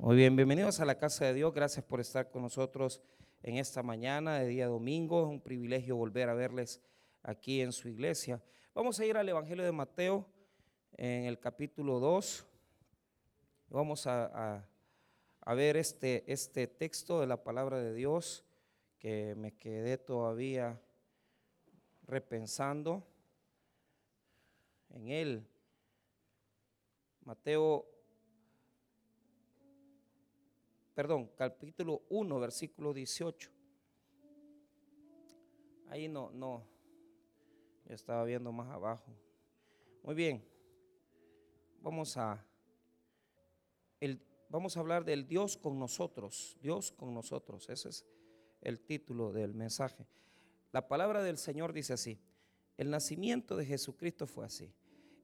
Muy bien, bienvenidos a la casa de Dios. Gracias por estar con nosotros en esta mañana de día domingo. Es un privilegio volver a verles aquí en su iglesia. Vamos a ir al Evangelio de Mateo en el capítulo 2. Vamos a, a ver este, este texto de la palabra de Dios que me quedé todavía repensando en él. Mateo perdón, capítulo 1, versículo 18. Ahí no, no, yo estaba viendo más abajo. Muy bien, vamos a, el, vamos a hablar del Dios con nosotros, Dios con nosotros, ese es el título del mensaje. La palabra del Señor dice así, el nacimiento de Jesucristo fue así.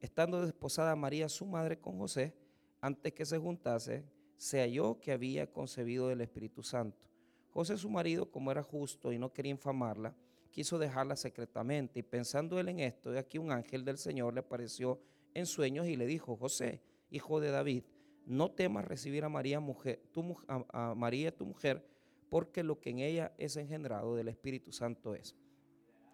Estando desposada María, su madre, con José, antes que se juntase, se halló que había concebido del Espíritu Santo. José su marido, como era justo y no quería infamarla, quiso dejarla secretamente. Y pensando él en esto, de aquí un ángel del Señor le apareció en sueños y le dijo, José, hijo de David, no temas recibir a María, mujer, tu, a María tu mujer, porque lo que en ella es engendrado del Espíritu Santo es.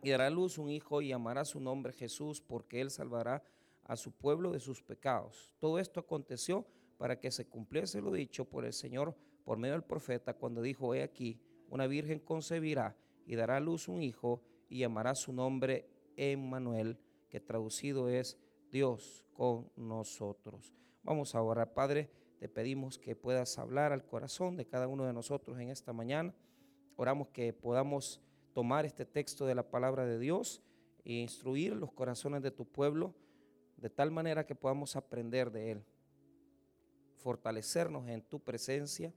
Y dará a luz un hijo y llamará su nombre Jesús, porque él salvará a su pueblo de sus pecados. Todo esto aconteció para que se cumpliese lo dicho por el Señor por medio del profeta cuando dijo, he aquí, una virgen concebirá y dará a luz un hijo y llamará su nombre Emmanuel, que traducido es Dios con nosotros. Vamos a orar, Padre, te pedimos que puedas hablar al corazón de cada uno de nosotros en esta mañana. Oramos que podamos tomar este texto de la palabra de Dios e instruir los corazones de tu pueblo de tal manera que podamos aprender de él fortalecernos en tu presencia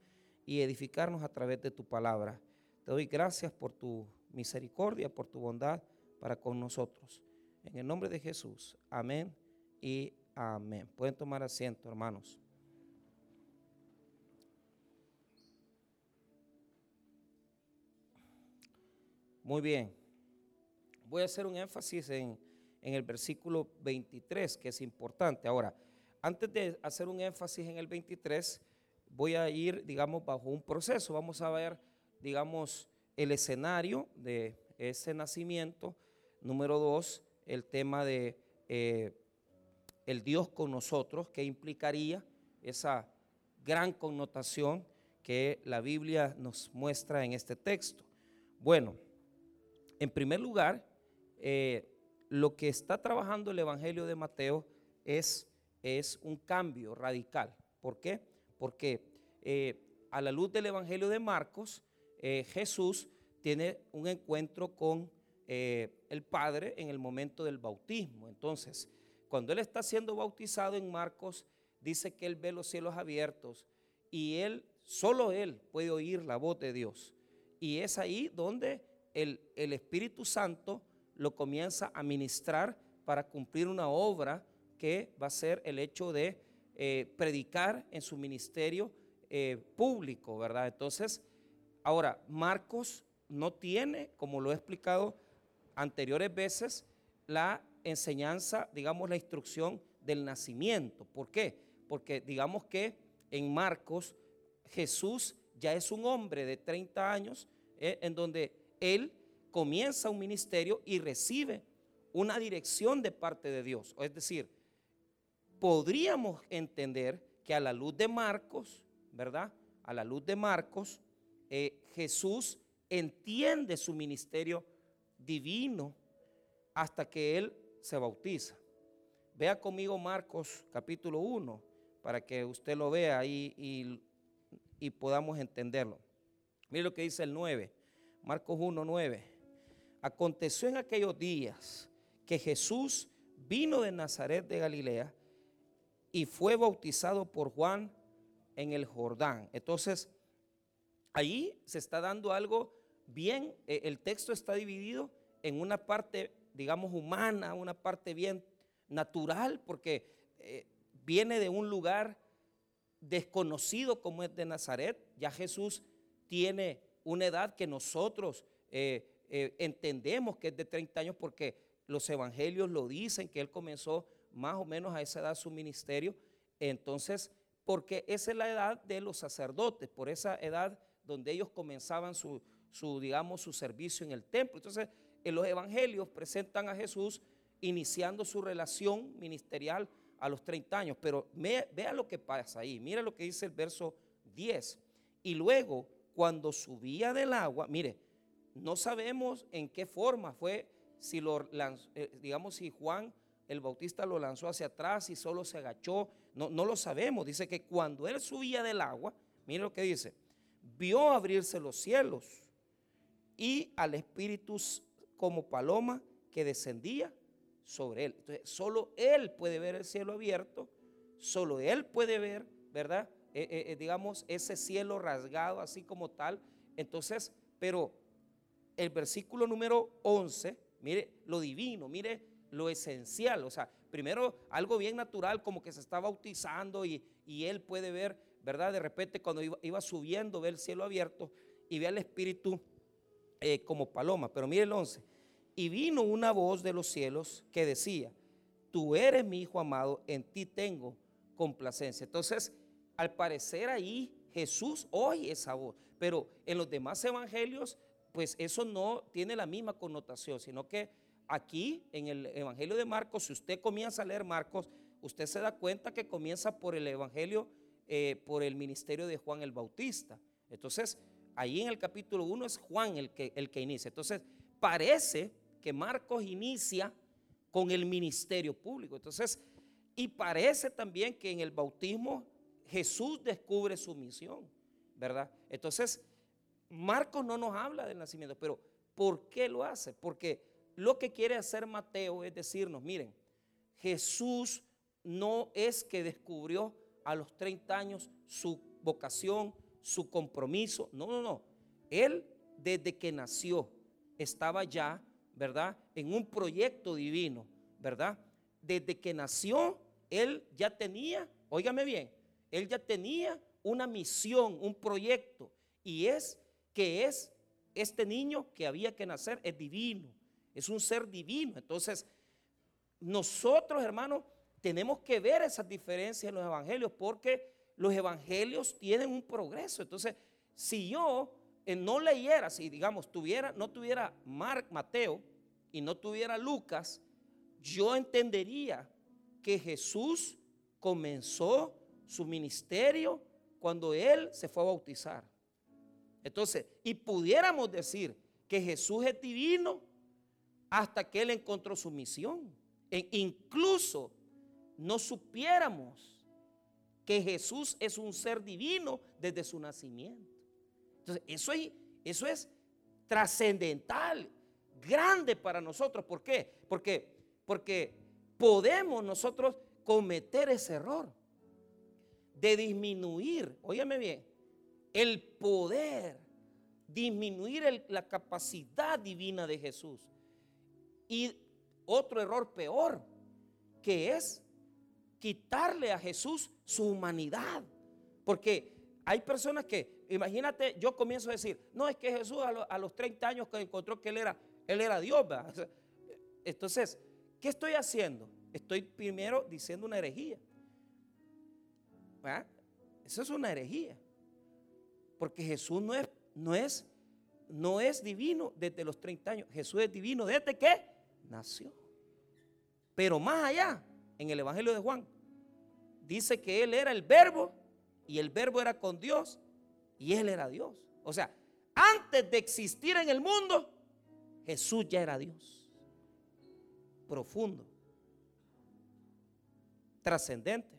y edificarnos a través de tu palabra. Te doy gracias por tu misericordia, por tu bondad para con nosotros. En el nombre de Jesús, amén y amén. Pueden tomar asiento, hermanos. Muy bien. Voy a hacer un énfasis en, en el versículo 23, que es importante. Ahora, antes de hacer un énfasis en el 23, voy a ir, digamos, bajo un proceso. Vamos a ver, digamos, el escenario de ese nacimiento. Número dos, el tema de eh, el Dios con nosotros, que implicaría esa gran connotación que la Biblia nos muestra en este texto. Bueno, en primer lugar, eh, lo que está trabajando el Evangelio de Mateo es es un cambio radical. ¿Por qué? Porque eh, a la luz del Evangelio de Marcos, eh, Jesús tiene un encuentro con eh, el Padre en el momento del bautismo. Entonces, cuando Él está siendo bautizado en Marcos, dice que Él ve los cielos abiertos y Él, solo Él puede oír la voz de Dios. Y es ahí donde el, el Espíritu Santo lo comienza a ministrar para cumplir una obra que va a ser el hecho de eh, predicar en su ministerio eh, público, ¿verdad? Entonces, ahora, Marcos no tiene, como lo he explicado anteriores veces, la enseñanza, digamos, la instrucción del nacimiento. ¿Por qué? Porque digamos que en Marcos Jesús ya es un hombre de 30 años eh, en donde él comienza un ministerio y recibe una dirección de parte de Dios. Es decir, podríamos entender que a la luz de Marcos, ¿verdad? A la luz de Marcos, eh, Jesús entiende su ministerio divino hasta que Él se bautiza. Vea conmigo Marcos capítulo 1 para que usted lo vea y, y podamos entenderlo. Mire lo que dice el 9, Marcos 1, 9. Aconteció en aquellos días que Jesús vino de Nazaret de Galilea y fue bautizado por Juan en el Jordán. Entonces, ahí se está dando algo bien, eh, el texto está dividido en una parte, digamos, humana, una parte bien natural, porque eh, viene de un lugar desconocido como es de Nazaret. Ya Jesús tiene una edad que nosotros eh, entendemos que es de 30 años porque los evangelios lo dicen, que él comenzó más o menos a esa edad su ministerio. Entonces, porque esa es la edad de los sacerdotes, por esa edad donde ellos comenzaban su, su, digamos, su servicio en el templo. Entonces, en los evangelios presentan a Jesús iniciando su relación ministerial a los 30 años, pero vea lo que pasa ahí, mira lo que dice el verso 10. Y luego, cuando subía del agua, mire, no sabemos en qué forma fue, si lo eh, digamos, si Juan el Bautista lo lanzó hacia atrás y solo se agachó, no, no lo sabemos. Dice que cuando él subía del agua, mire lo que dice, vio abrirse los cielos y al Espíritu como paloma que descendía sobre él. Entonces, solo él puede ver el cielo abierto, solo él puede ver, ¿verdad? Eh, eh, eh, digamos, ese cielo rasgado así como tal. Entonces, pero el versículo número 11, mire lo divino, mire lo esencial. O sea, primero algo bien natural como que se está bautizando y, él puede ver, ¿verdad? De repente cuando iba, subiendo, ve el cielo abierto y ve al Espíritu como paloma. Pero mire el 11. Y vino una voz de los cielos que decía, tú eres mi hijo amado, en ti tengo complacencia. Entonces, al parecer ahí Jesús oye esa voz, pero en los demás evangelios, pues eso no tiene la misma connotación, sino que aquí en el Evangelio de Marcos, si usted comienza a leer Marcos, usted se da cuenta que comienza por el Evangelio, eh, por el ministerio de Juan el Bautista. Entonces, ahí en el capítulo 1 es Juan el que, el que inicia. Entonces, parece que Marcos inicia con el ministerio público. Entonces, y parece también que en el bautismo Jesús descubre su misión, ¿verdad? Entonces, Marcos no nos habla del nacimiento, pero ¿por qué lo hace? Porque lo que quiere hacer Mateo es decirnos, miren, Jesús no es que descubrió a los 30 años su vocación, su compromiso, no, no, no. Él desde que nació estaba ya, ¿verdad? En un proyecto divino, ¿verdad? Desde que nació, él ya tenía, óigame bien, él ya tenía una misión, un proyecto, y es que es este niño que había que nacer, es divino, es un ser divino. Entonces, nosotros, hermanos, tenemos que ver esas diferencias en los evangelios porque los evangelios tienen un progreso. Entonces, si yo eh, no leyera, si digamos, tuviera, no tuviera Mark, Mateo y no tuviera Lucas, yo entendería que Jesús comenzó su ministerio cuando él se fue a bautizar. Entonces, y pudiéramos decir que Jesús es divino hasta que él encontró su misión. E incluso no supiéramos que Jesús es un ser divino desde su nacimiento. Entonces, eso es, eso es trascendental, grande para nosotros. ¿Por qué? Porque, porque podemos nosotros cometer ese error de disminuir, óyeme bien, el poder, disminuir la capacidad divina de Jesús. Y otro error peor, que es quitarle a Jesús su humanidad. Porque hay personas que, imagínate, yo comienzo a decir, no, es que Jesús a, los 30 años que encontró que él era, él era Dios. Entonces, ¿qué estoy haciendo? Estoy primero diciendo una herejía. Eso es una herejía. Porque Jesús no es, no es, no es divino desde los 30 años. Jesús es divino desde que nació. Pero más allá, en el Evangelio de Juan, dice que Él era el verbo y el verbo era con Dios y Él era Dios. O sea, antes de existir en el mundo, Jesús ya era Dios. Profundo. Trascendente.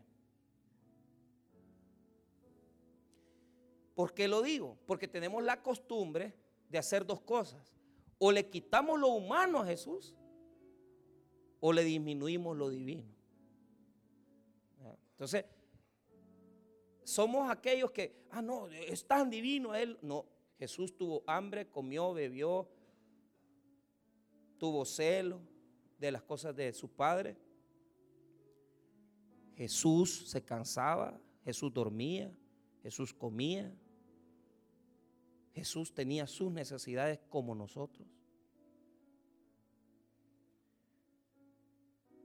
¿Por qué lo digo? Porque tenemos la costumbre de hacer dos cosas. O le quitamos lo humano a Jesús o le disminuimos lo divino. Entonces, somos aquellos que, ah, no, es tan divino Él. No, Jesús tuvo hambre, comió, bebió, tuvo celo de las cosas de su Padre. Jesús se cansaba, Jesús dormía, Jesús comía. Jesús tenía sus necesidades como nosotros.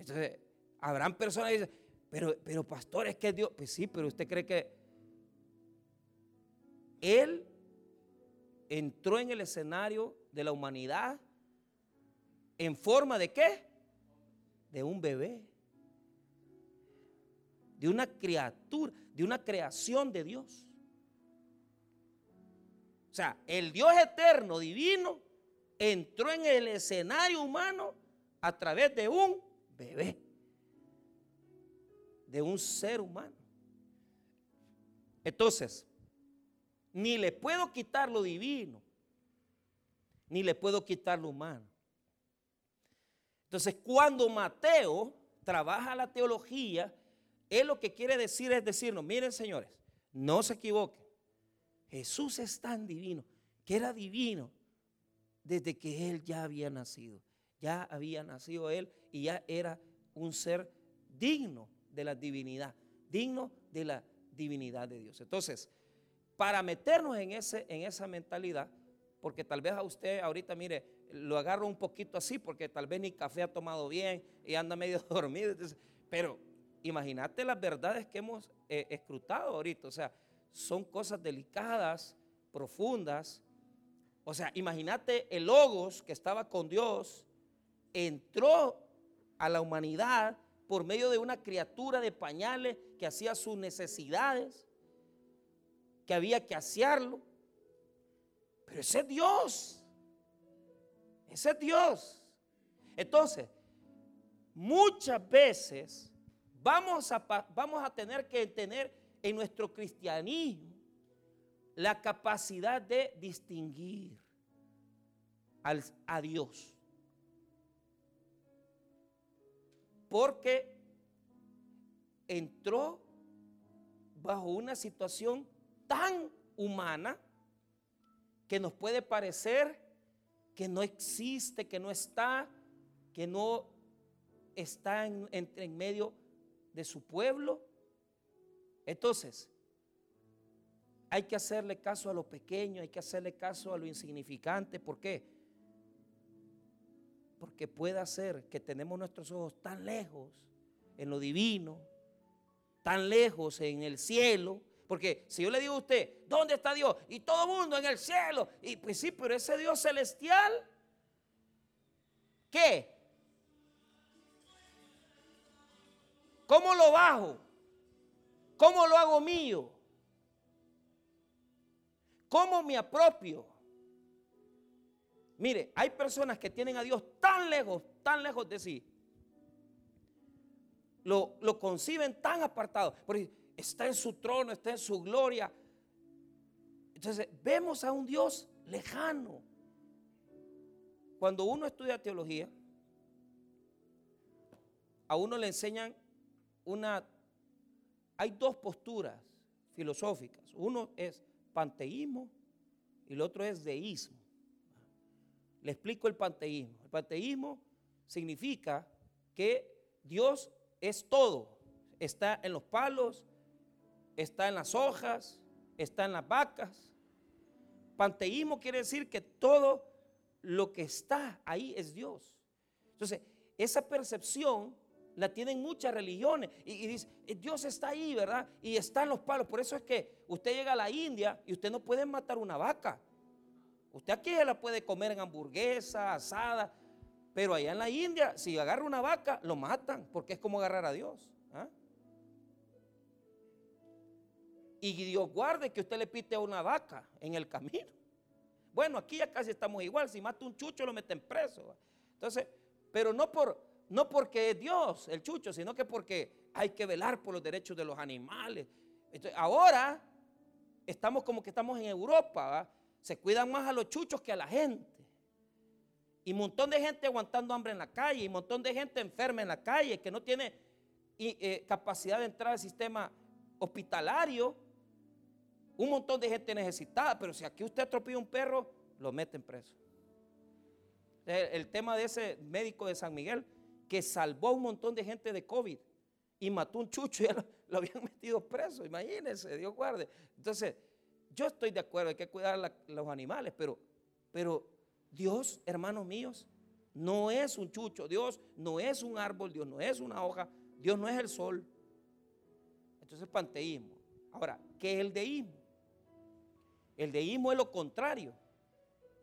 Entonces, habrán personas que dicen, Pero, pero pastor, es que Dios, pues sí, pero usted cree que Él entró en el escenario de la humanidad en forma de qué? De un bebé. De una criatura, de una creación de Dios. O sea, el Dios eterno, divino, entró en el escenario humano a través de un bebé, de un ser humano. Entonces, ni le puedo quitar lo divino, ni le puedo quitar lo humano. Entonces, cuando Mateo trabaja la teología, él lo que quiere decir es decirnos, miren señores, no se equivoquen. Jesús es tan divino, que era divino desde que él ya había nacido. Ya había nacido él y ya era un ser digno de la divinidad, digno de la divinidad de Dios. Entonces, para meternos en, ese, en esa mentalidad, porque tal vez a usted ahorita, mire, lo agarro un poquito así, porque tal vez ni café ha tomado bien y anda medio dormido. pero imagínate las verdades que hemos eh, escrutado ahorita. O sea, son cosas delicadas, profundas. O sea, imagínate el Logos que estaba con Dios, entró a la humanidad por medio de una criatura de pañales que hacía sus necesidades, que había que asearlo. Pero ese es Dios. Ese es Dios. Entonces, muchas veces vamos a, vamos a tener que tener en nuestro cristianismo la capacidad de distinguir a Dios. Porque entró bajo una situación tan humana que nos puede parecer que no existe, que no está, que no está en, en medio de su pueblo, entonces, hay que hacerle caso a lo pequeño, hay que hacerle caso a lo insignificante. ¿Por qué? Porque puede ser que tenemos nuestros ojos tan lejos en lo divino, tan lejos en el cielo. Porque si yo le digo a usted, ¿dónde está Dios? Y todo el mundo en el cielo. Y pues sí, pero ese Dios celestial, ¿qué? ¿Cómo lo bajo? ¿Cómo lo hago mío? ¿Cómo me apropio? Mire, hay personas que tienen a Dios tan lejos, tan lejos de sí. Lo, lo conciben tan apartado. Porque está en su trono, está en su gloria. Entonces, vemos a un Dios lejano. Cuando uno estudia teología, a uno le enseñan una hay dos posturas filosóficas. Uno es panteísmo y el otro es deísmo. Le explico el panteísmo. El panteísmo significa que Dios es todo. Está en los palos, está en las hojas, está en las vacas. Panteísmo quiere decir que todo lo que está ahí es Dios. Entonces, esa percepción la tienen muchas religiones. Y, dice, eh, Dios está ahí, ¿verdad? Y están los palos. Por eso es que usted llega a la India y usted no puede matar una vaca. Usted aquí la puede comer en hamburguesa, asada. Pero allá en la India, si agarra una vaca, lo matan, porque es como agarrar a Dios. ¿ah? Y Dios guarde que usted le pite a una vaca en el camino. Bueno, aquí ya casi estamos igual. Si mata un chucho, lo meten preso. Entonces, pero no por, no porque es Dios el chucho, sino que porque hay que velar por los derechos de los animales. ahora estamos como que estamos en Europa, se cuidan más a los chuchos que a la gente. Y un montón de gente aguantando hambre en la calle, y un montón de gente enferma en la calle, que no tiene eh, capacidad de entrar al sistema hospitalario. Un montón de gente necesitada, pero si aquí usted atropella un perro, lo meten preso. el tema de ese médico de San Miguel que salvó a un montón de gente de COVID y mató un chucho y ya lo, habían metido preso. Imagínense, Dios guarde. Entonces, yo estoy de acuerdo, hay que cuidar a los animales, pero, pero Dios, hermanos míos, no es un chucho, Dios no es un árbol, Dios no es una hoja, Dios no es el sol, Entonces, panteísmo. Ahora, ¿qué es el deísmo? El deísmo es lo contrario.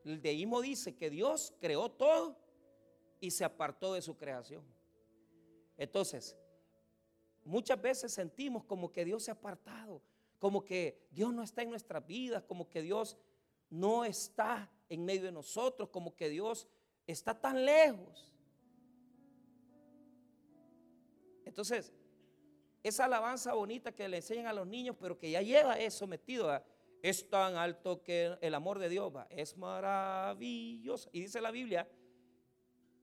El deísmo dice que Dios creó todo y se apartó de su creación. Entonces, muchas veces sentimos como que Dios se ha apartado, como que Dios no está en nuestras vidas, como que Dios no está en medio de nosotros, como que Dios está tan lejos. Entonces, esa alabanza bonita que le enseñan a los niños, pero que ya lleva eso metido, es tan alto que el amor de Dios es maravilloso. Y dice la Biblia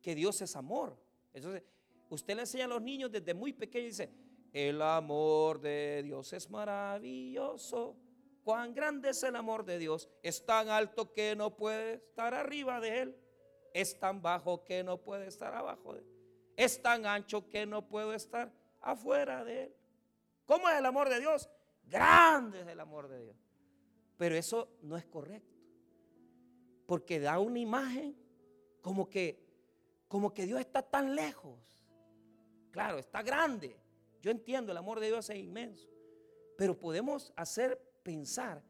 que Dios es amor. Entonces, usted le enseña a los niños desde muy pequeños y dice, el amor de Dios es maravilloso. Cuán grande es el amor de Dios. Es tan alto que no puede estar arriba de él. Es tan bajo que no puede estar abajo de él. Es tan ancho que no puede estar afuera de él. ¿Cómo es el amor de Dios? Grande es el amor de Dios. Pero eso no es correcto. Porque da una imagen como que como que Dios está tan lejos. Claro, está grande. Yo entiendo, el amor de Dios es inmenso. Pero podemos hacer pensar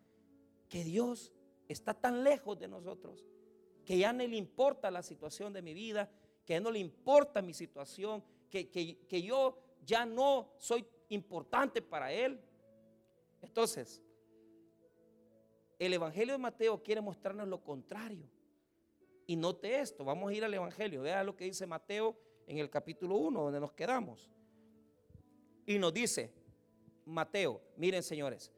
que Dios está tan lejos de nosotros que ya no le importa la situación de mi vida, que no le importa mi situación, que, que yo ya no soy importante para Él. Entonces, el Evangelio de Mateo quiere mostrarnos lo contrario. Y note esto, vamos a ir al Evangelio, vea lo que dice Mateo en el capítulo 1, donde nos quedamos. Y nos dice, Mateo, miren señores,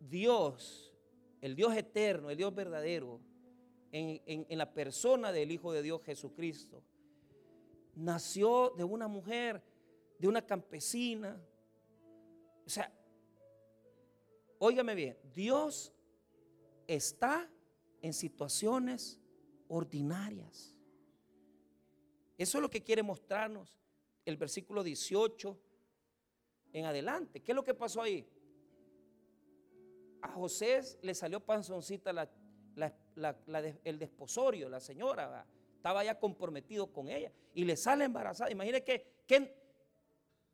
Dios, el Dios eterno, el Dios verdadero, en, en la persona del Hijo de Dios Jesucristo, nació de una mujer, de una campesina. O sea, óigame bien, Dios está en situaciones ordinarias. Eso es lo que quiere mostrarnos el versículo 18 en adelante. ¿Qué es lo que pasó ahí? A José le salió panzoncita el desposorio, la señora, estaba ya comprometido con ella y le sale embarazada. Imagínese que, que,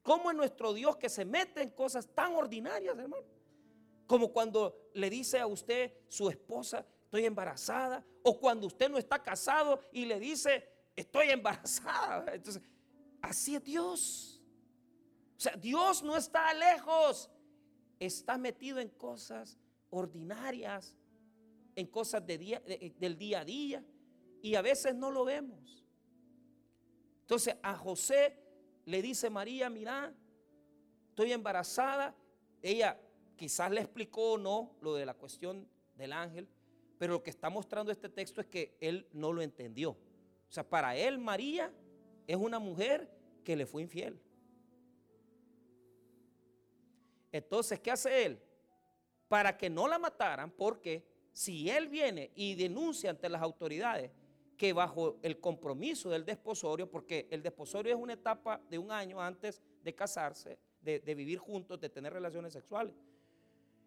cómo es nuestro Dios que se mete en cosas tan ordinarias, hermano. Como cuando le dice a usted, su esposa, estoy embarazada. O cuando usted no está casado y le dice, estoy embarazada. Entonces, así es Dios. O sea, Dios no está lejos. Está metido en cosas ordinarias, en cosas de del día a día. Y a veces no lo vemos. Entonces a José le dice María, mira, estoy embarazada. Ella Quizás le explicó o no lo de la cuestión del ángel, pero lo que está mostrando este texto es que él no lo entendió. O sea, para él María es una mujer que le fue infiel. Entonces, ¿qué hace él? Para que no la mataran, porque si él viene y denuncia ante las autoridades que bajo el compromiso del desposorio, porque el desposorio es una etapa de un año antes de casarse, de, vivir juntos, de tener relaciones sexuales.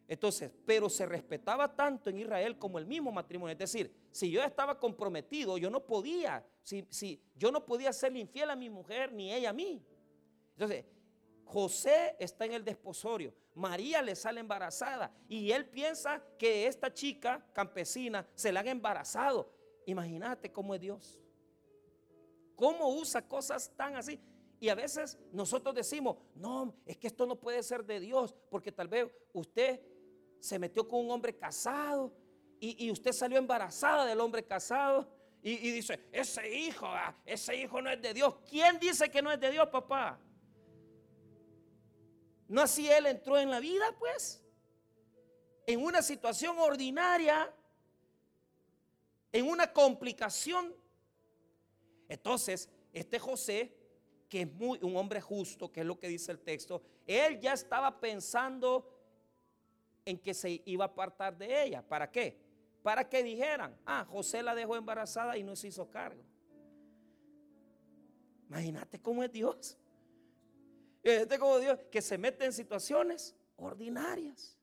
Entonces, pero se respetaba tanto en Israel como el mismo matrimonio. Es decir, si yo estaba comprometido, yo no podía, si, si yo no podía ser infiel a mi mujer ni ella a mí. Entonces, José está en el desposorio, María le sale embarazada y él piensa que esta chica campesina se la han embarazado. Imagínate cómo es Dios. ¿Cómo usa cosas tan así? Y a veces nosotros decimos, no, es que esto no puede ser de Dios, porque tal vez usted se metió con un hombre casado y, usted salió embarazada del hombre casado y, dice, ese hijo, ah, ese hijo no es de Dios. ¿Quién dice que no es de Dios, papá? ¿No así él entró en la vida, pues? En una situación ordinaria, en una complicación. Entonces, este José, que es muy, un hombre justo, que es lo que dice el texto, él ya estaba pensando en que se iba a apartar de ella. ¿Para qué? Para que dijeran, ah, José la dejó embarazada y no se hizo cargo. Imagínate cómo es Dios. Imagínate cómo Dios que se mete en situaciones ordinarias.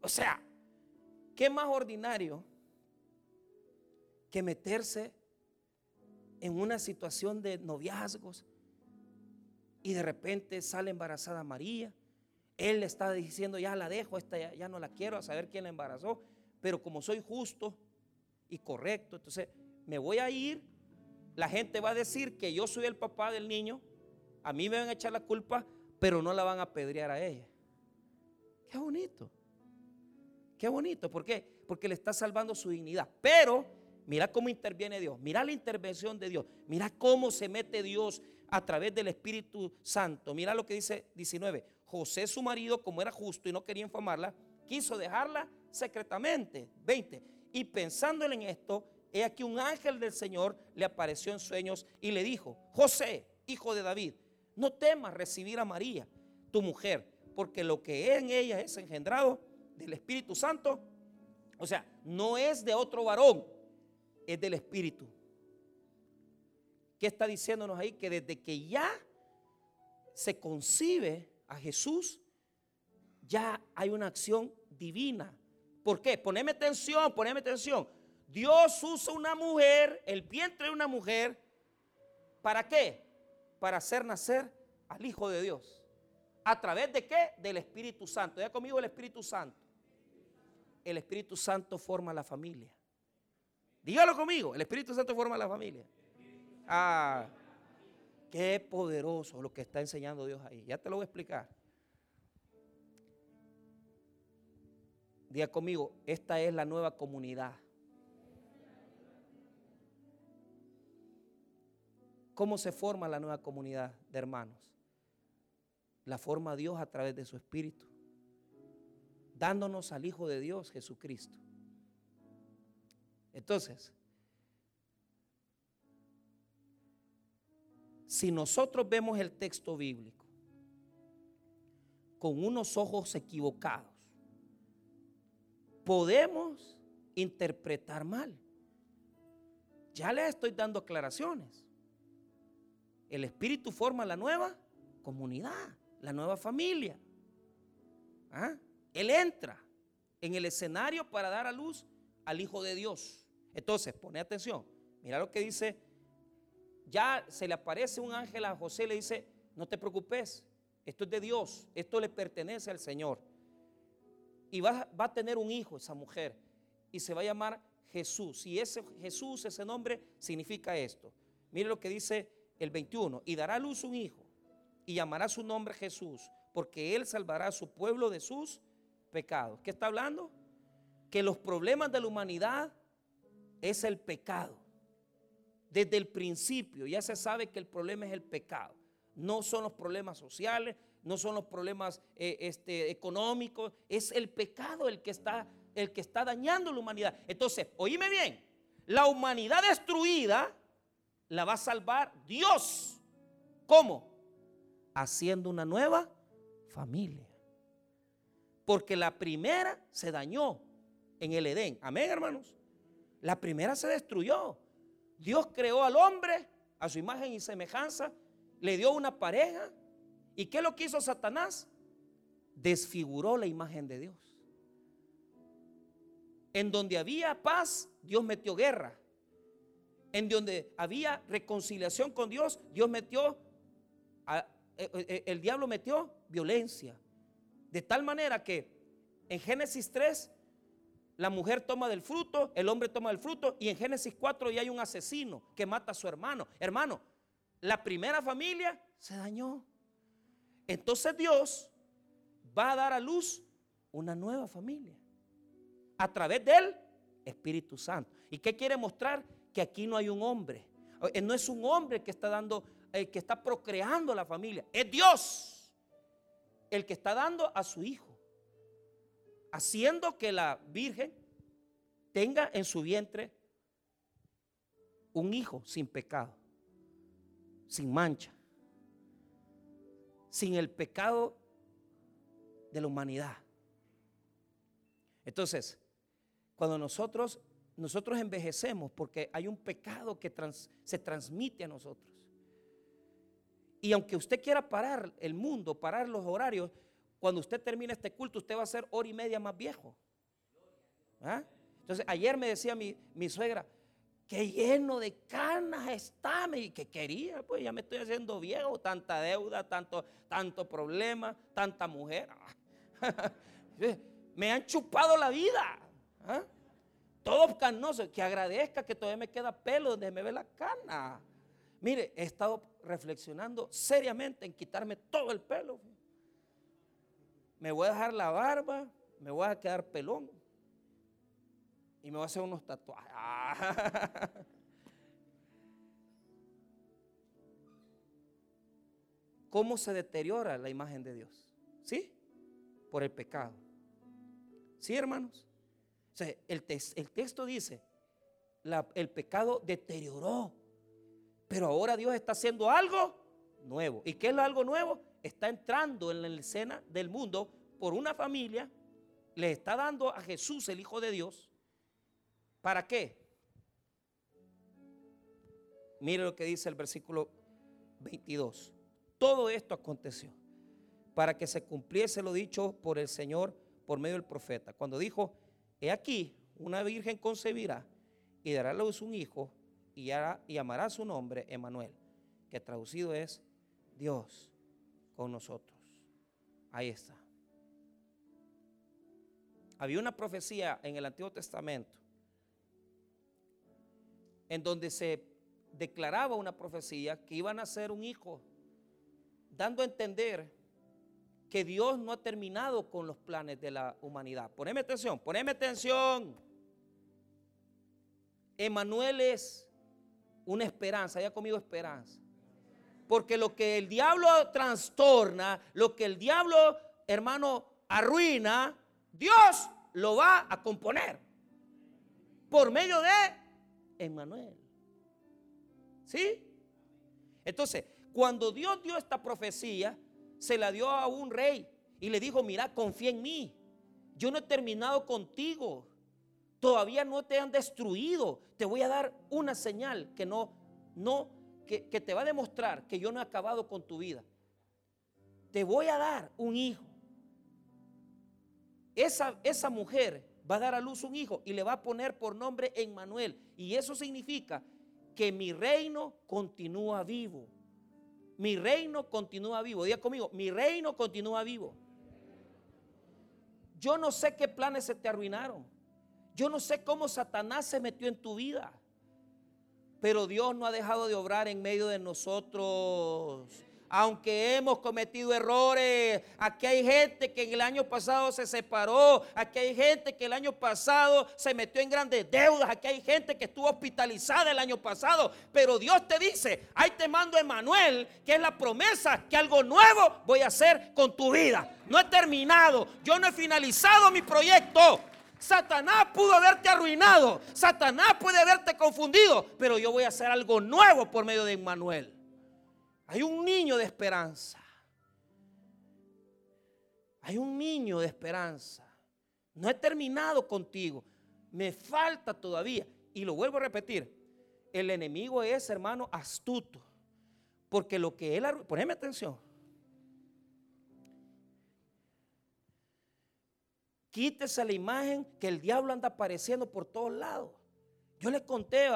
O sea, ¿qué más ordinario que meterse en una situación de noviazgos, y de repente sale embarazada María. Él le está diciendo, ya la dejo, esta ya, ya no la quiero, a saber quién la embarazó. Pero como soy justo y correcto, entonces me voy a ir. La gente va a decir que yo soy el papá del niño. A mí me van a echar la culpa, pero no la van a apedrear a ella. Qué bonito. Qué bonito. ¿Por qué? Porque le está salvando su dignidad. Pero mira cómo interviene Dios. Mira la intervención de Dios. Mira cómo se mete Dios a través del Espíritu Santo. Mira lo que dice 19. José, su marido, como era justo y no quería infamarla, quiso dejarla secretamente. 20. Y pensando en esto, he aquí un ángel del Señor le apareció en sueños y le dijo, José, hijo de David, no temas recibir a María, tu mujer, porque lo que en ella es engendrado del Espíritu Santo, o sea, no es de otro varón, es del Espíritu. ¿Qué está diciéndonos ahí? Que desde que ya se concibe a Jesús, ya hay una acción divina. ¿Por qué? Poneme atención, poneme atención. Dios usa una mujer, el vientre de una mujer, ¿para qué? Para hacer nacer al Hijo de Dios. ¿A través de qué? Del Espíritu Santo. Ya conmigo el Espíritu Santo. El Espíritu Santo forma la familia. Dígalo conmigo, el Espíritu Santo forma la familia. Ah, qué poderoso lo que está enseñando Dios ahí. Ya te lo voy a explicar. Diga conmigo, esta es la nueva comunidad. ¿Cómo se forma la nueva comunidad de hermanos? La forma Dios a través de su Espíritu, dándonos al Hijo de Dios, Jesucristo. Entonces, si nosotros vemos el texto bíblico con unos ojos equivocados, podemos interpretar mal. Ya les estoy dando aclaraciones. El Espíritu forma la nueva comunidad, la nueva familia. ¿Ah? Él entra en el escenario para dar a luz al Hijo de Dios. Entonces, pone atención. Mira lo que dice. Ya se le aparece un ángel a José y le dice, no te preocupes, esto es de Dios, esto le pertenece al Señor. Y va, a tener un hijo esa mujer y se va a llamar Jesús. Y ese Jesús, ese nombre, significa esto. Mire lo que dice el 21, y dará a luz un hijo, y llamará su nombre Jesús, porque él salvará a su pueblo de sus pecados. ¿Qué está hablando? Que los problemas de la humanidad es el pecado. Desde el principio ya se sabe que el problema es el pecado. No son los problemas sociales, no son los problemas eh, este, económicos, es el pecado el que, está, el que está dañando la humanidad. Entonces, oíme bien, la humanidad destruida la va a salvar Dios. ¿Cómo? Haciendo una nueva familia. Porque la primera se dañó en el Edén. Amén, hermanos. La primera se destruyó. Dios creó al hombre a su imagen y semejanza, le dio una pareja. ¿Y qué lo que hizo Satanás? Desfiguró la imagen de Dios. En donde había paz, Dios metió guerra en donde había reconciliación con Dios, Dios metió, eh, eh, eh, el diablo metió violencia. De tal manera que en Génesis 3 la mujer toma del fruto, el hombre toma del fruto y en Génesis 4 ya hay un asesino que mata a su hermano. Hermano, la primera familia se dañó. Entonces Dios va a dar a luz una nueva familia a través del Espíritu Santo. ¿Y qué quiere mostrar? Que aquí no hay un hombre. Eh, no es un hombre que está dando, que está procreando la familia. Es Dios el que está dando a su hijo. Haciendo que la Virgen tenga en su vientre un hijo sin pecado, sin mancha, sin el pecado de la humanidad. Entonces, cuando nosotros nosotros envejecemos porque hay un pecado que se transmite a nosotros. Y aunque usted quiera parar el mundo, parar los horarios, cuando usted termine este culto, usted va a ser hora y media más viejo. ¿Ah? Entonces, ayer me decía mi, suegra, qué lleno de canas está, y que quería, pues ya me estoy haciendo viejo, tanta deuda, tanto, tanto problema, tanta mujer. me han chupado la vida. ¿ah? Todo canoso, que agradezca que todavía me queda pelo donde me ve la cana. Mire, he estado reflexionando seriamente en quitarme todo el pelo. Me voy a dejar la barba, me voy a quedar pelón y me voy a hacer unos tatuajes. ¿Cómo se deteriora la imagen de Dios? ¿Sí? Por el pecado. ¿Sí, hermanos? El, el, texto dice, el pecado deterioró, pero ahora Dios está haciendo algo nuevo. ¿Y qué es algo nuevo? Está entrando en la escena del mundo por una familia, le está dando a Jesús, el Hijo de Dios, ¿Para qué? Mire lo que dice el versículo 22. Todo esto aconteció para que se cumpliese lo dicho por el Señor por medio del profeta. Cuando dijo, he aquí, una virgen concebirá y dará a luz un hijo y, llamará su nombre Emanuel, que traducido es Dios con nosotros. Ahí está. Había una profecía en el Antiguo Testamento en donde se declaraba una profecía que iban a ser un hijo, dando a entender que Dios no ha terminado con los planes de la humanidad. Poneme atención, poneme atención. Emanuel es una esperanza, haya conmigo esperanza. Porque lo que el diablo trastorna, lo que el diablo, hermano, arruina, Dios lo va a componer. Por medio de Emmanuel. ¿Sí? Entonces, cuando Dios dio esta profecía, se la dio a un rey y le dijo, mira, confía en mí. Yo no he terminado contigo. Todavía no te han destruido. Te voy a dar una señal que no, no, que, que te va a demostrar que yo no he acabado con tu vida. Te voy a dar un hijo. Esa, esa mujer va a dar a luz un hijo y le va a poner por nombre Emmanuel. Y eso significa que mi reino continúa vivo. Mi reino continúa vivo. Diga conmigo, mi reino continúa vivo. Yo no sé qué planes se te arruinaron. Yo no sé cómo Satanás se metió en tu vida. Pero Dios no ha dejado de obrar en medio de nosotros aunque hemos cometido errores. Aquí hay gente que en el año pasado se separó. Aquí hay gente que el año pasado se metió en grandes deudas. Aquí hay gente que estuvo hospitalizada el año pasado. Pero Dios te dice, ahí te mando Emanuel, que es la promesa que algo nuevo voy a hacer con tu vida. No he terminado. Yo no he finalizado mi proyecto. Satanás pudo haberte arruinado. Satanás puede haberte confundido. Pero yo voy a hacer algo nuevo por medio de Emmanuel. Hay un niño de esperanza. Hay un niño de esperanza. No he terminado contigo. Me falta todavía. Y lo vuelvo a repetir. El enemigo es, hermano, astuto. Porque lo que él... Poneme atención. Quítese la imagen que el diablo anda apareciendo por todos lados. Yo les conté,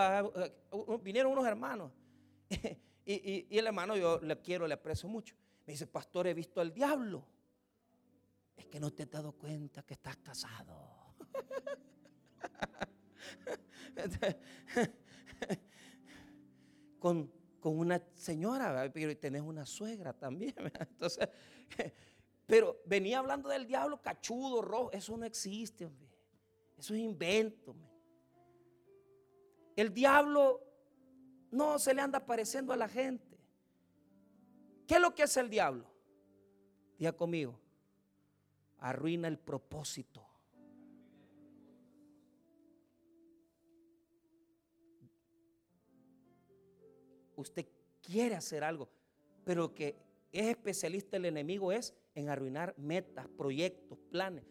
vinieron unos hermanos Y, el hermano, yo le quiero, le aprecio mucho. Me dice, pastor, he visto al diablo. Es que no te has dado cuenta que estás casado. con, una señora, pero tenés una suegra también. Entonces, pero venía hablando del diablo cachudo, rojo. Eso no existe, hombre. Eso es invento. El diablo no se le anda apareciendo a la gente. ¿Qué es lo que es el diablo? Diga conmigo. Arruina el propósito. Usted quiere hacer algo, pero que es especialista el enemigo es en arruinar metas, proyectos, planes.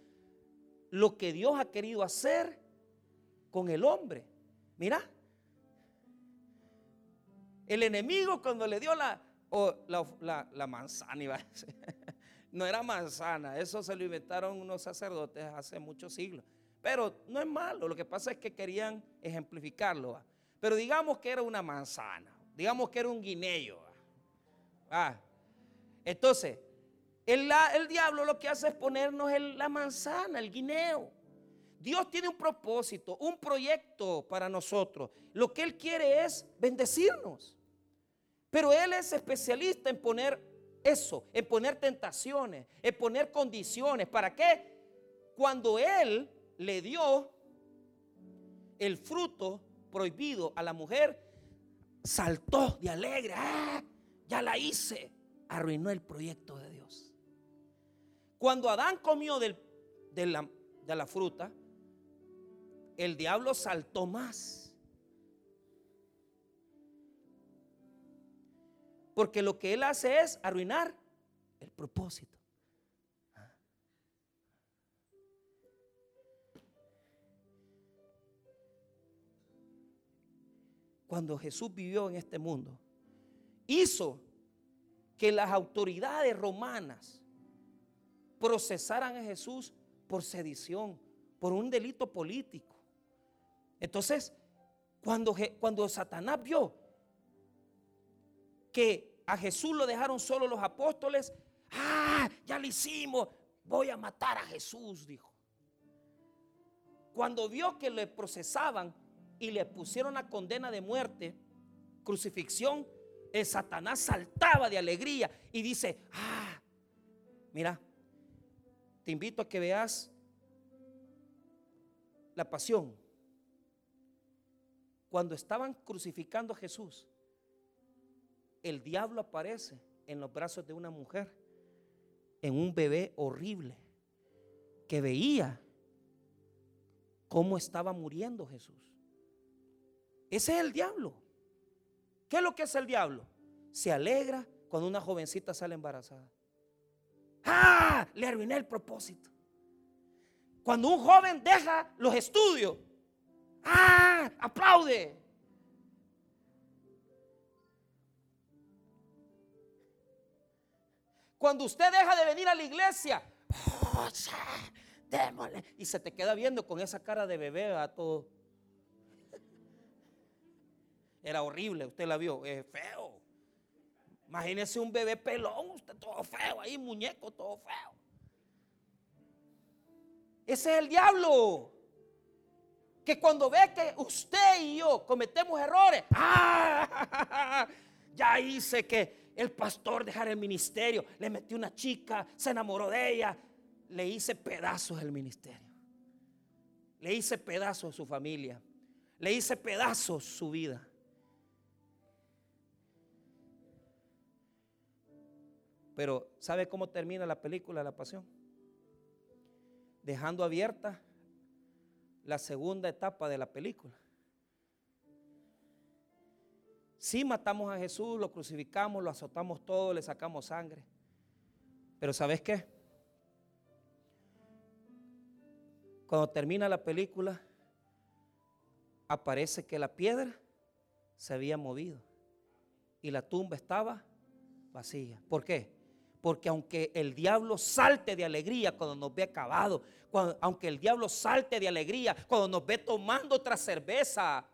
Lo que Dios ha querido hacer con el hombre. Mira, el enemigo cuando le dio la, la, manzana, iba no era manzana, eso se lo inventaron unos sacerdotes hace muchos siglos. Pero no es malo, lo que pasa es que querían ejemplificarlo. pero digamos que era una manzana, digamos que era un guineo. Ah, entonces, el, el, diablo lo que hace es ponernos la manzana, el guineo. Dios tiene un propósito, un proyecto para nosotros. Lo que Él quiere es bendecirnos. Pero Él es especialista en poner eso, en poner tentaciones, en poner condiciones. ¿Para qué? Cuando Él le dio el fruto prohibido a la mujer, saltó de alegre. ¡Ah! Ya la hice. Arruinó el proyecto de Dios. Cuando Adán comió de, la, de la fruta, el diablo saltó más. Porque lo que él hace es arruinar el propósito. Cuando Jesús vivió en este mundo, hizo que las autoridades romanas procesaran a Jesús por sedición, por un delito político. Entonces, cuando, cuando Satanás vio que a Jesús lo dejaron solo los apóstoles, ah, ya lo hicimos, voy a matar a Jesús, dijo. Cuando vio que le procesaban y le pusieron la condena de muerte, crucifixión, el Satanás saltaba de alegría y dice, ah, mira, te invito a que veas la pasión. Cuando estaban crucificando a Jesús, el diablo aparece en los brazos de una mujer, en un bebé horrible, que veía cómo estaba muriendo Jesús. Ese es el diablo. ¿Qué es lo que es el diablo? Se alegra cuando una jovencita sale embarazada. ¡Ah! Le arruiné el propósito. Cuando un joven deja los estudios, ¡ah! Aplaude. Cuando usted deja de venir a la iglesia, y se te queda viendo con esa cara de bebé a todo. Era horrible, usted la vio, es feo. Imagínese un bebé pelón, usted todo feo ahí, muñeco todo feo. Ese es el diablo. Que cuando ve que usted y yo cometemos errores, ¡ah! ya hice que el pastor dejara el ministerio, le metió una chica, se enamoró de ella, le hice pedazos el ministerio. Le hice pedazos su familia. Le hice pedazos su vida. Pero ¿sabe cómo termina la película La Pasión? Dejando abierta la segunda etapa de la película. Sí matamos a Jesús, lo crucificamos, lo azotamos todo, le sacamos sangre. Pero ¿sabes qué? Cuando termina la película, aparece que la piedra se había movido y la tumba estaba vacía. ¿Por qué? Porque aunque el diablo salte de alegría cuando nos ve acabado, aunque el diablo salte de alegría cuando nos ve tomando otra cerveza,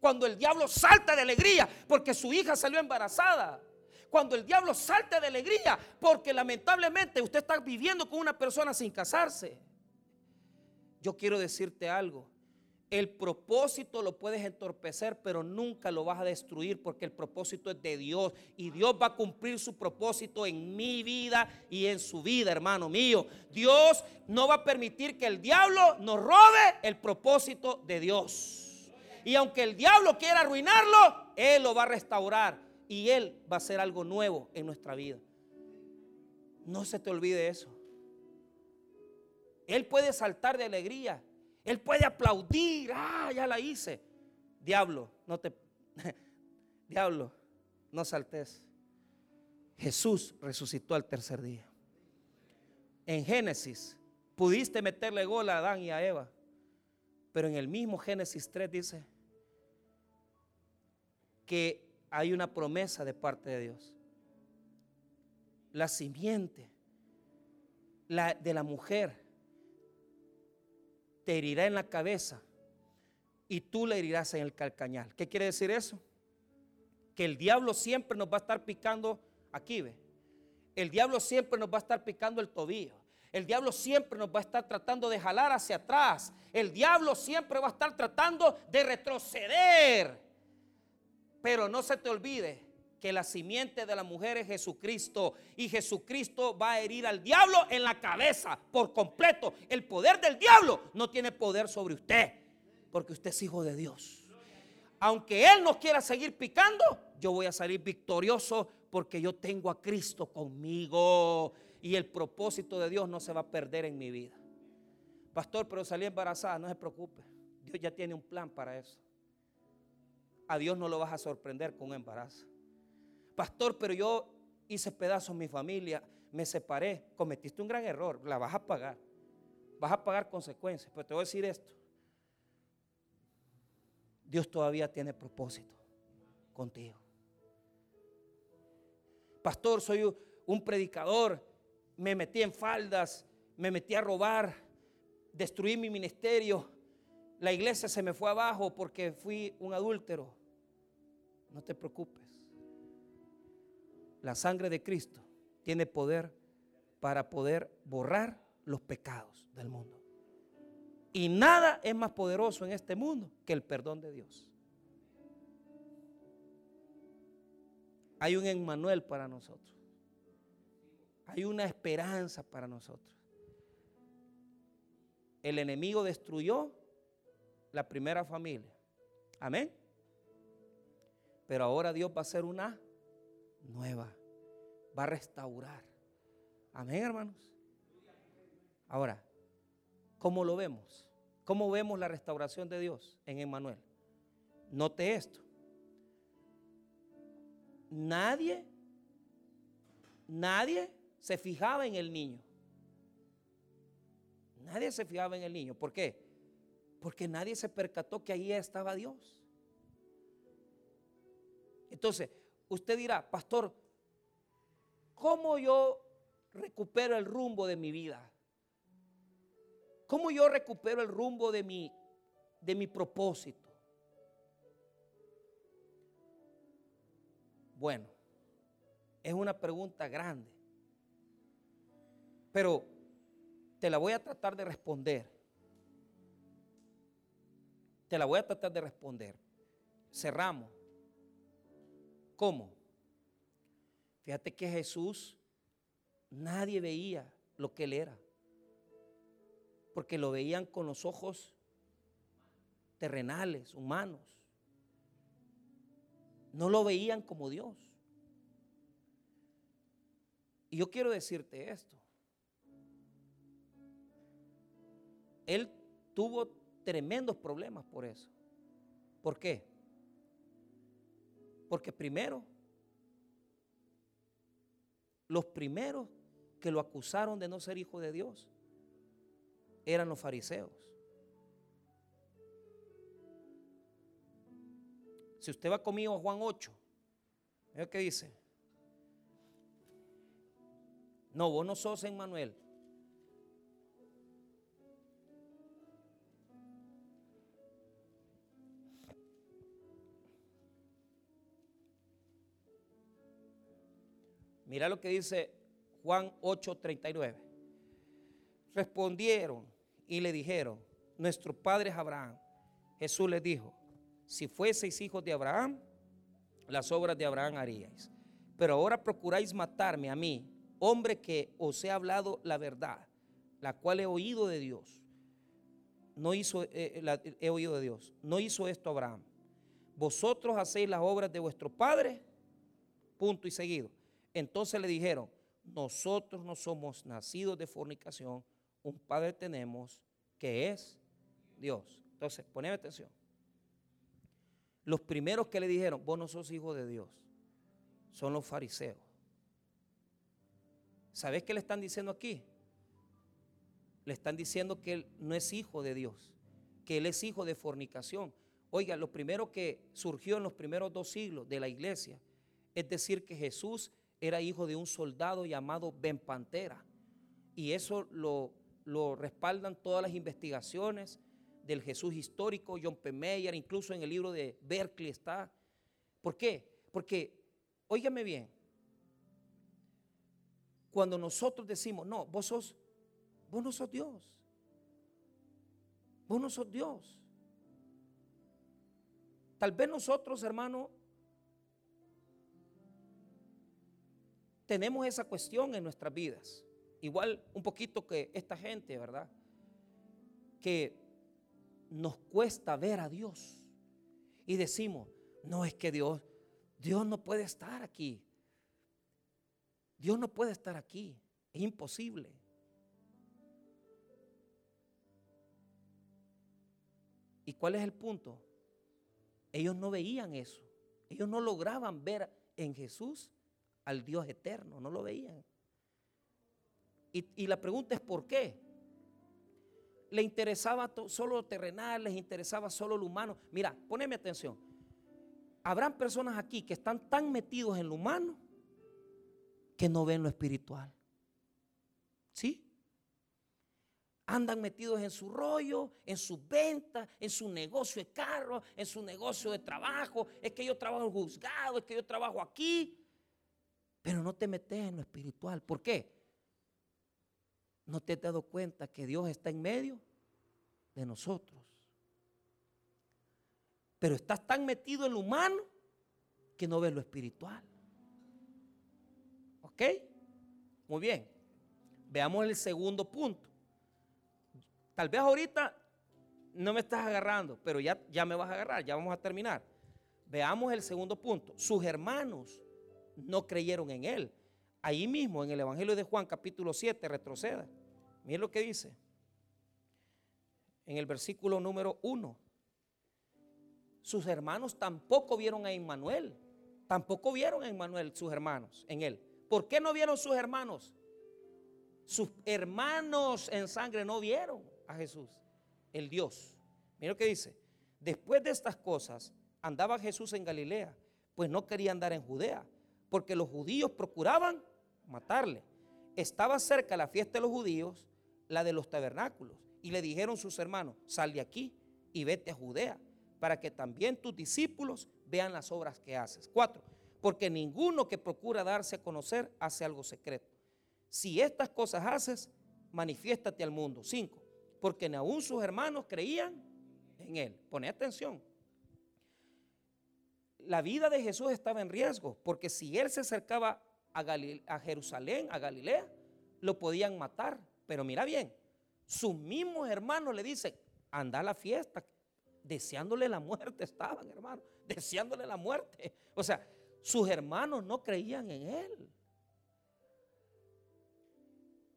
cuando el diablo salta de alegría porque su hija salió embarazada, cuando el diablo salta de alegría porque lamentablemente usted está viviendo con una persona sin casarse. Yo quiero decirte algo. El propósito lo puedes entorpecer, pero nunca lo vas a destruir porque el propósito es de Dios y Dios va a cumplir su propósito en mi vida y en su vida, hermano mío. Dios no va a permitir que el diablo nos robe el propósito de Dios. Y aunque el diablo quiera arruinarlo, Él lo va a restaurar y Él va a hacer algo nuevo en nuestra vida. No se te olvide eso. Él puede saltar de alegría él puede aplaudir, ah, ya la hice. Diablo, no te, diablo, no saltes. Jesús resucitó al tercer día. En Génesis, pudiste meterle gol a Adán y a Eva, pero en el mismo Génesis 3 dice que hay una promesa de parte de Dios. La simiente la, de la mujer te herirá en la cabeza y tú le herirás en el calcañal. ¿Qué quiere decir eso? Que el diablo siempre nos va a estar picando aquí, ¿ve? El diablo siempre nos va a estar picando el tobillo. El diablo siempre nos va a estar tratando de jalar hacia atrás. El diablo siempre va a estar tratando de retroceder. Pero no se te olvide que la simiente de la mujer es Jesucristo y Jesucristo va a herir al diablo en la cabeza por completo. El poder del diablo no tiene poder sobre usted porque usted es hijo de Dios. Aunque Él nos quiera seguir picando, yo voy a salir victorioso porque yo tengo a Cristo conmigo y el propósito de Dios no se va a perder en mi vida. Pastor, pero salí embarazada, no se preocupe. Dios ya tiene un plan para eso. A Dios no lo vas a sorprender con un embarazo. Pastor, pero yo hice pedazos mi familia, me separé, cometiste un gran error, la vas a pagar. Vas a pagar consecuencias. Pero te voy a decir esto. Dios todavía tiene propósito contigo. Pastor, soy un predicador, me metí en faldas, me metí a robar, destruí mi ministerio, la iglesia se me fue abajo porque fui un adúltero. No te preocupes la sangre de Cristo tiene poder para poder borrar los pecados del mundo. Y nada es más poderoso en este mundo que el perdón de Dios. Hay un Emmanuel para nosotros. Hay una esperanza para nosotros. El enemigo destruyó la primera familia. Amén. Pero ahora Dios va a hacer una nueva. Va a restaurar. Amén, hermanos. Ahora, ¿cómo lo vemos? ¿Cómo vemos la restauración de Dios en Emmanuel? Note esto. Nadie, nadie se fijaba en el niño. Nadie se fijaba en el niño. ¿Por qué? Porque nadie se percató que ahí estaba Dios. Entonces, Usted dirá, pastor, ¿cómo yo recupero el rumbo de mi vida? ¿Cómo yo recupero el rumbo de mi, de mi propósito? Bueno, es una pregunta grande, pero te la voy a tratar de responder. Te la voy a tratar de responder. Cerramos. ¿Cómo? Fíjate que Jesús nadie veía lo que él era. Porque lo veían con los ojos terrenales, humanos. No lo veían como Dios. Y yo quiero decirte esto. Él tuvo tremendos problemas por eso. ¿Por qué? Porque primero, los primeros que lo acusaron de no ser hijo de Dios eran los fariseos. Si usted va conmigo a Juan 8, mira qué dice. No, vos no sos Emmanuel. Mira lo que dice Juan 8:39. Respondieron y le dijeron, nuestro padre es Abraham. Jesús les dijo, si fueseis hijos de Abraham, las obras de Abraham haríais. Pero ahora procuráis matarme a mí, hombre que os he hablado la verdad, la cual he oído de Dios. No hizo, eh, he oído de Dios. No hizo esto Abraham. Vosotros hacéis las obras de vuestro padre. Punto y seguido. Entonces le dijeron, nosotros no somos nacidos de fornicación, un padre tenemos que es Dios. Entonces, poneme atención. Los primeros que le dijeron, vos no sos hijo de Dios, son los fariseos. ¿Sabes qué le están diciendo aquí? Le están diciendo que él no es hijo de Dios, que él es hijo de fornicación. Oiga, lo primero que surgió en los primeros dos siglos de la iglesia es decir que Jesús era hijo de un soldado llamado Ben Pantera. Y eso lo, respaldan todas las investigaciones del Jesús histórico, John P. Meyer, incluso en el libro de Berkeley está. ¿Por qué? Porque, óigame bien, cuando nosotros decimos, no, vos vos no sos Dios. Vos no sos Dios. Tal vez nosotros, hermano, tenemos esa cuestión en nuestras vidas. Igual un poquito que esta gente, ¿verdad? Que nos cuesta ver a Dios. Y decimos, no es que Dios, Dios no puede estar aquí. Dios no puede estar aquí. Es imposible. ¿Y cuál es el punto? Ellos no veían eso. Ellos no lograban ver en Jesús al Dios eterno. No lo veían. Y, la pregunta es ¿por qué? Le interesaba solo lo terrenal, les interesaba solo lo humano. Mira, poneme atención. Habrán personas aquí que están tan metidos en lo humano que no ven lo espiritual. ¿Sí? Andan metidos en su rollo, en sus ventas, en su negocio de carro, en su negocio de trabajo. Es que yo trabajo juzgado, es que yo trabajo aquí. Pero no te metes en lo espiritual. ¿Por qué? No te has dado cuenta que Dios está en medio de nosotros. Pero estás tan metido en lo humano que no ves lo espiritual. ¿Ok? Muy bien. Veamos el segundo punto. Tal vez ahorita no me estás agarrando, pero ya, ya me vas a agarrar, ya vamos a terminar. Veamos el segundo punto. Sus hermanos no creyeron en él. Ahí mismo en el Evangelio de Juan capítulo 7, retroceda. Miren lo que dice. En el versículo número 1. Sus hermanos tampoco vieron a Emmanuel. Tampoco vieron a Emmanuel sus hermanos en él. ¿Por qué no vieron sus hermanos? Sus hermanos en sangre no vieron a Jesús, el Dios. Mira lo que dice. Después de estas cosas, andaba Jesús en Galilea, pues no quería andar en Judea, porque los judíos procuraban matarle. Estaba cerca la fiesta de los judíos, la de los tabernáculos, y le dijeron sus hermanos, sal de aquí y vete a Judea, para que también tus discípulos vean las obras que haces. Cuatro, porque ninguno que procura darse a conocer hace algo secreto. Si estas cosas haces, manifiéstate al mundo. Cinco, porque ni aún sus hermanos creían en él. Pone atención. La vida de Jesús estaba en riesgo, porque si él se acercaba a, Jerusalén, a Galilea, lo podían matar. Pero mira bien, sus mismos hermanos le dicen, anda a la fiesta, deseándole la muerte estaban, hermano, deseándole la muerte. O sea, sus hermanos no creían en él.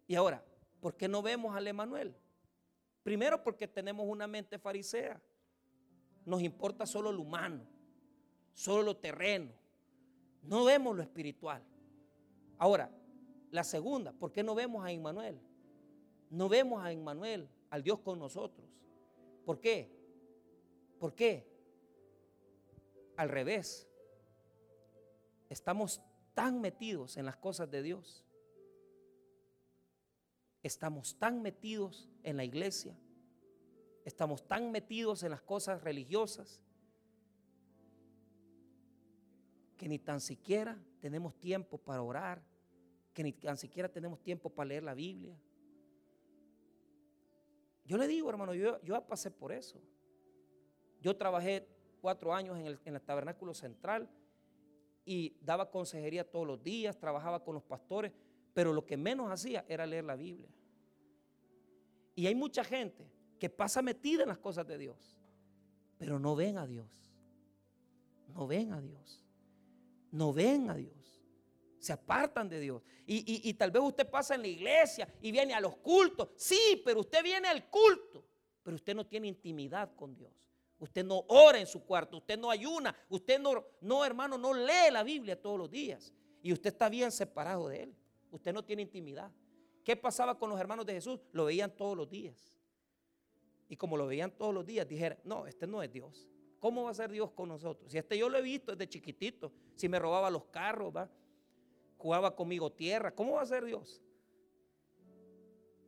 Y ahora, ¿por qué no vemos al Emanuel? Primero porque tenemos una mente farisea. Nos importa solo lo humano, solo lo terreno. No vemos lo espiritual. Ahora, la segunda, ¿por qué no vemos a Emmanuel? No vemos a Emmanuel, al Dios con nosotros. ¿Por qué? ¿Por qué? Al revés. Estamos tan metidos en las cosas de Dios. Estamos tan metidos en la iglesia. Estamos tan metidos en las cosas religiosas que ni tan siquiera tenemos tiempo para orar, que ni tan siquiera tenemos tiempo para leer la Biblia. Yo le digo, hermano, yo, yo pasé por eso. Yo trabajé cuatro años en el, en el tabernáculo central y daba consejería todos los días, trabajaba con los pastores, pero lo que menos hacía era leer la Biblia. Y hay mucha gente que pasa metida en las cosas de Dios, pero no ven a Dios. No ven a Dios. No ven a Dios. Se apartan de Dios. Y, y tal vez usted pasa en la iglesia y viene a los cultos. Sí, pero usted viene al culto, pero usted no tiene intimidad con Dios. Usted no ora en su cuarto, usted no ayuna, usted no, no, hermano, no lee la Biblia todos los días. Y usted está bien separado de él. Usted no tiene intimidad. ¿Qué pasaba con los hermanos de Jesús? Lo veían todos los días. Y como lo veían todos los días, dijeron, no, este no es Dios. ¿Cómo va a ser Dios con nosotros? Si este yo lo he visto desde chiquitito, si me robaba los carros, jugaba conmigo tierra, ¿cómo va a ser Dios?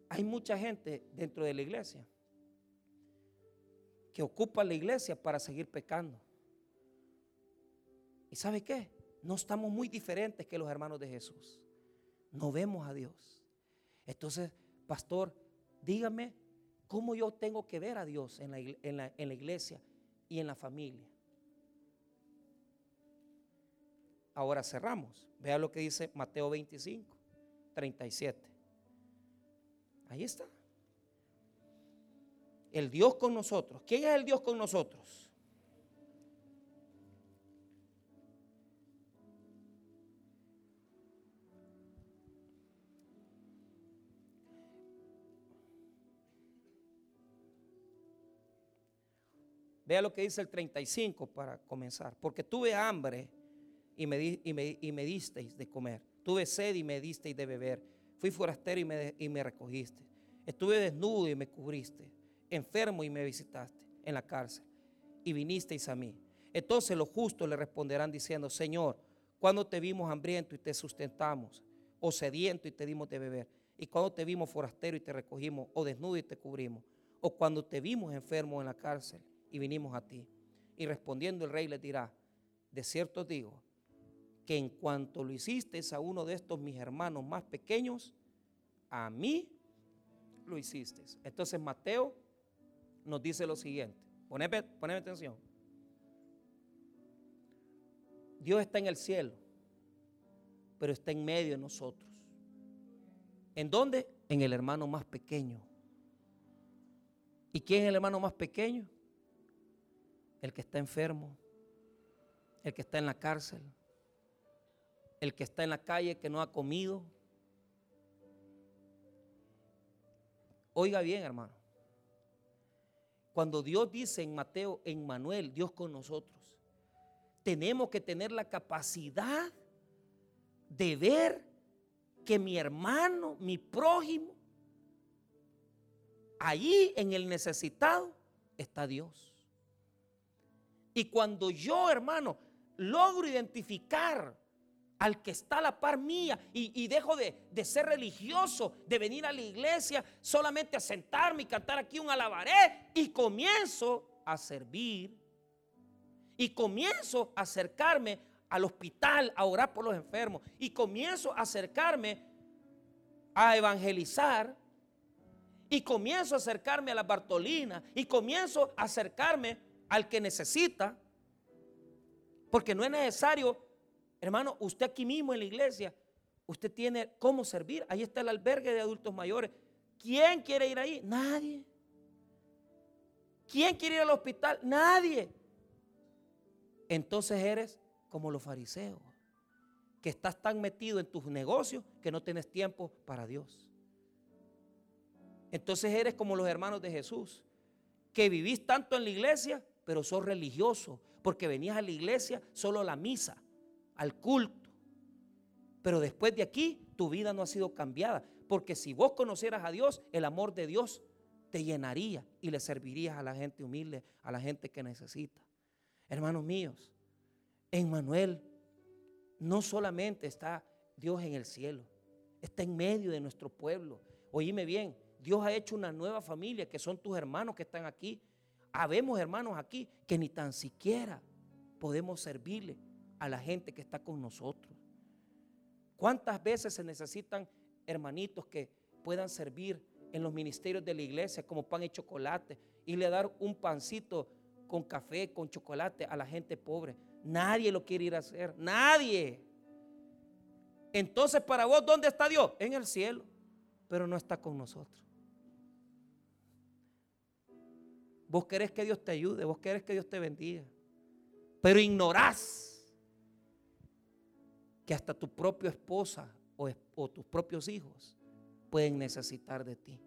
Hay mucha gente dentro de la iglesia que ocupa la iglesia para seguir pecando. ¿Y sabe qué? No estamos muy diferentes que los hermanos de Jesús. No vemos a Dios. Entonces, pastor, dígame cómo yo tengo que ver a Dios en la, en la iglesia y en la familia. Ahora cerramos. Vea lo que dice Mateo 25, 37. Ahí está. El Dios con nosotros. ¿Quién es el Dios con nosotros? Vea lo que dice el 35 para comenzar. Porque tuve hambre y me, y me, disteis de comer. Tuve sed y me disteis de beber. Fui forastero y me, y me recogiste. Estuve desnudo y me cubriste. Enfermo y me visitaste en la cárcel. Y vinisteis a mí. Entonces los justos le responderán diciendo, Señor, cuando te vimos hambriento y te sustentamos, o sediento y te dimos de beber, y cuando te vimos forastero y te recogimos, o desnudo y te cubrimos, o cuando te vimos enfermo en la cárcel y vinimos a ti. Y respondiendo el rey le dirá, de cierto digo, que en cuanto lo hiciste a uno de estos mis hermanos más pequeños, a mí lo hiciste. Entonces Mateo nos dice lo siguiente. Poneme, poneme atención. Dios está en el cielo, pero está en medio de nosotros. ¿En dónde? En el hermano más pequeño. ¿Y quién es el hermano más pequeño? El que está enfermo, el que está en la cárcel, el que está en la calle que no ha comido. Oiga bien, hermano. Cuando Dios dice en Mateo, en Manuel, Dios con nosotros, tenemos que tener la capacidad de ver que mi hermano, mi prójimo, allí en el necesitado está Dios. Y cuando yo, hermano, logro identificar al que está a la par mía y, dejo de, de, ser religioso, de venir a la iglesia solamente a sentarme y cantar aquí un alabaré y comienzo a servir y comienzo a acercarme al hospital a orar por los enfermos y comienzo a acercarme a evangelizar y comienzo a acercarme a la Bartolina y comienzo a acercarme al que necesita porque no es necesario Hermano, usted aquí mismo en la iglesia, usted tiene cómo servir. Ahí está el albergue de adultos mayores. ¿Quién quiere ir ahí? Nadie. ¿Quién quiere ir al hospital? Nadie. Entonces eres como los fariseos, que estás tan metido en tus negocios que no tienes tiempo para Dios. Entonces eres como los hermanos de Jesús, que vivís tanto en la iglesia, pero sos religioso, porque venías a la iglesia solo a la misa al culto. Pero después de aquí, tu vida no ha sido cambiada. Porque si vos conocieras a Dios, el amor de Dios te llenaría y le servirías a la gente humilde, a la gente que necesita. Hermanos míos, en Manuel no solamente está Dios en el cielo, está en medio de nuestro pueblo. Oíme bien, Dios ha hecho una nueva familia que son tus hermanos que están aquí. Habemos hermanos aquí que ni tan siquiera podemos servirle a la gente que está con nosotros. ¿Cuántas veces se necesitan hermanitos que puedan servir en los ministerios de la iglesia como pan y chocolate y le dar un pancito con café, con chocolate a la gente pobre? Nadie lo quiere ir a hacer, nadie. Entonces, para vos, ¿dónde está Dios? En el cielo, pero no está con nosotros. Vos querés que Dios te ayude, vos querés que Dios te bendiga, pero ignorás que hasta tu propia esposa o, tus propios hijos pueden necesitar de ti.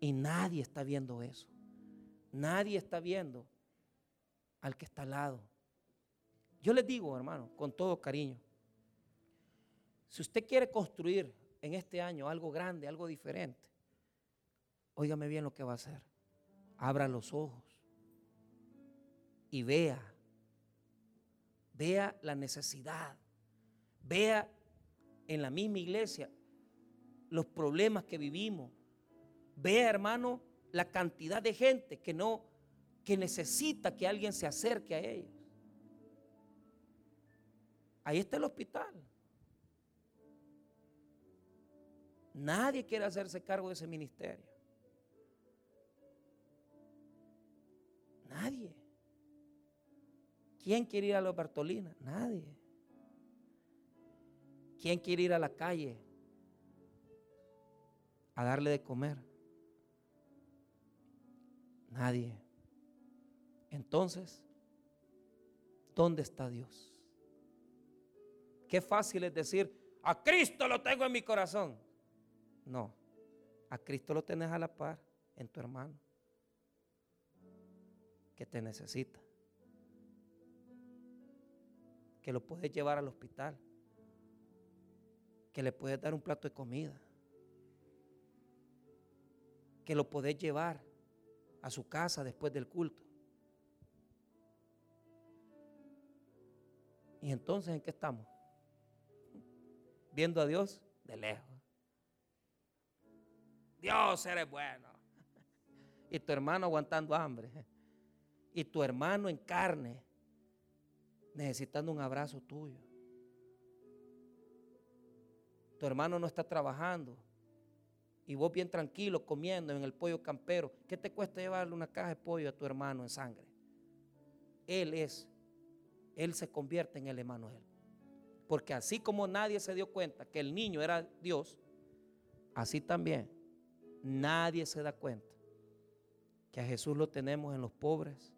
Y nadie está viendo eso. Nadie está viendo al que está al lado. Yo les digo, hermano, con todo cariño, si usted quiere construir en este año algo grande, algo diferente, óigame bien lo que va a hacer. Abra los ojos y vea vea la necesidad, vea en la misma iglesia los problemas que vivimos, vea hermano la cantidad de gente que no, que necesita que alguien se acerque a ellos. Ahí está el hospital. Nadie quiere hacerse cargo de ese ministerio. Nadie. ¿Quién quiere ir a la Bartolina? Nadie. ¿Quién quiere ir a la calle a darle de comer? Nadie. Entonces, ¿dónde está Dios? Qué fácil es decir, a Cristo lo tengo en mi corazón. No, a Cristo lo tenés a la par en tu hermano, que te necesita, que lo puedes llevar al hospital, que le puedes dar un plato de comida, que lo puedes llevar a su casa después del culto. ¿Y entonces en qué estamos? Viendo a Dios de lejos. Dios eres bueno. Y tu hermano aguantando hambre. Y tu hermano en carne necesitando un abrazo tuyo. Tu hermano no está trabajando. Y vos bien tranquilo comiendo en el pollo campero. ¿Qué te cuesta llevarle una caja de pollo a tu hermano en sangre? Él es. Él se convierte en el Emanuel. Porque así como nadie se dio cuenta que el niño era Dios, así también Nadie se da cuenta que a Jesús lo tenemos en los pobres,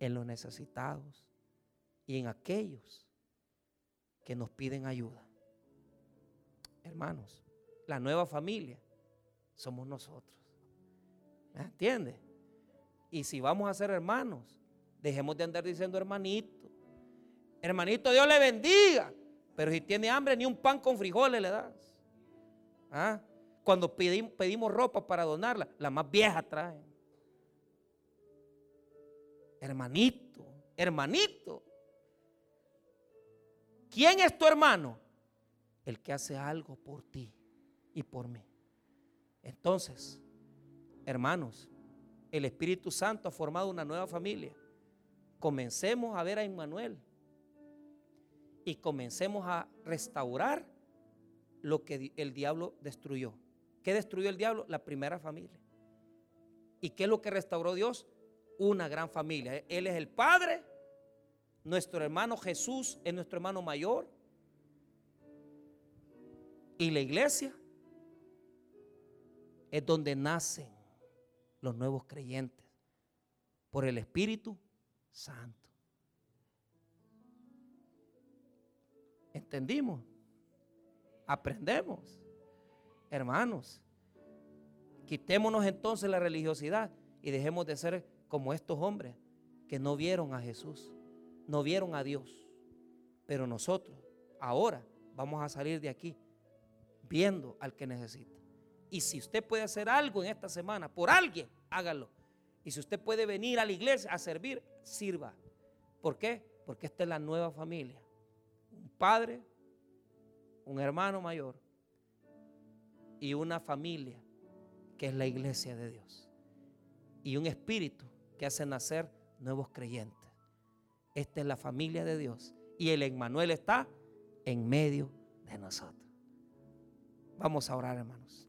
en los necesitados y en aquellos que nos piden ayuda. Hermanos, la nueva familia somos nosotros. ¿Me entiende? Y si vamos a ser hermanos, dejemos de andar diciendo hermanito. Hermanito, Dios le bendiga. Pero si tiene hambre, ni un pan con frijoles le das. ¿Ah? Cuando pedimos, ropa para donarla, la más vieja trae. Hermanito, hermanito. ¿Quién es tu hermano? El que hace algo por ti y por mí. Entonces, hermanos, el Espíritu Santo ha formado una nueva familia. Comencemos a ver a Emmanuel y comencemos a restaurar lo que el diablo destruyó. ¿Qué destruyó el diablo? La primera familia. ¿Y qué es lo que restauró Dios? Una gran familia. Él es el Padre, nuestro hermano Jesús es nuestro hermano mayor. Y la iglesia es donde nacen los nuevos creyentes por el Espíritu Santo. ¿Entendimos? Aprendemos. Hermanos, quitémonos entonces la religiosidad y dejemos de ser como estos hombres que no vieron a Jesús, no vieron a Dios. Pero nosotros ahora vamos a salir de aquí viendo al que necesita. Y si usted puede hacer algo en esta semana por alguien, hágalo. Y si usted puede venir a la iglesia a servir, sirva. ¿Por qué? Porque esta es la nueva familia. Un padre, un hermano mayor y una familia que es la iglesia de Dios. Y un espíritu que hace nacer nuevos creyentes. Esta es la familia de Dios. Y el Emmanuel está en medio de nosotros. Vamos a orar, hermanos.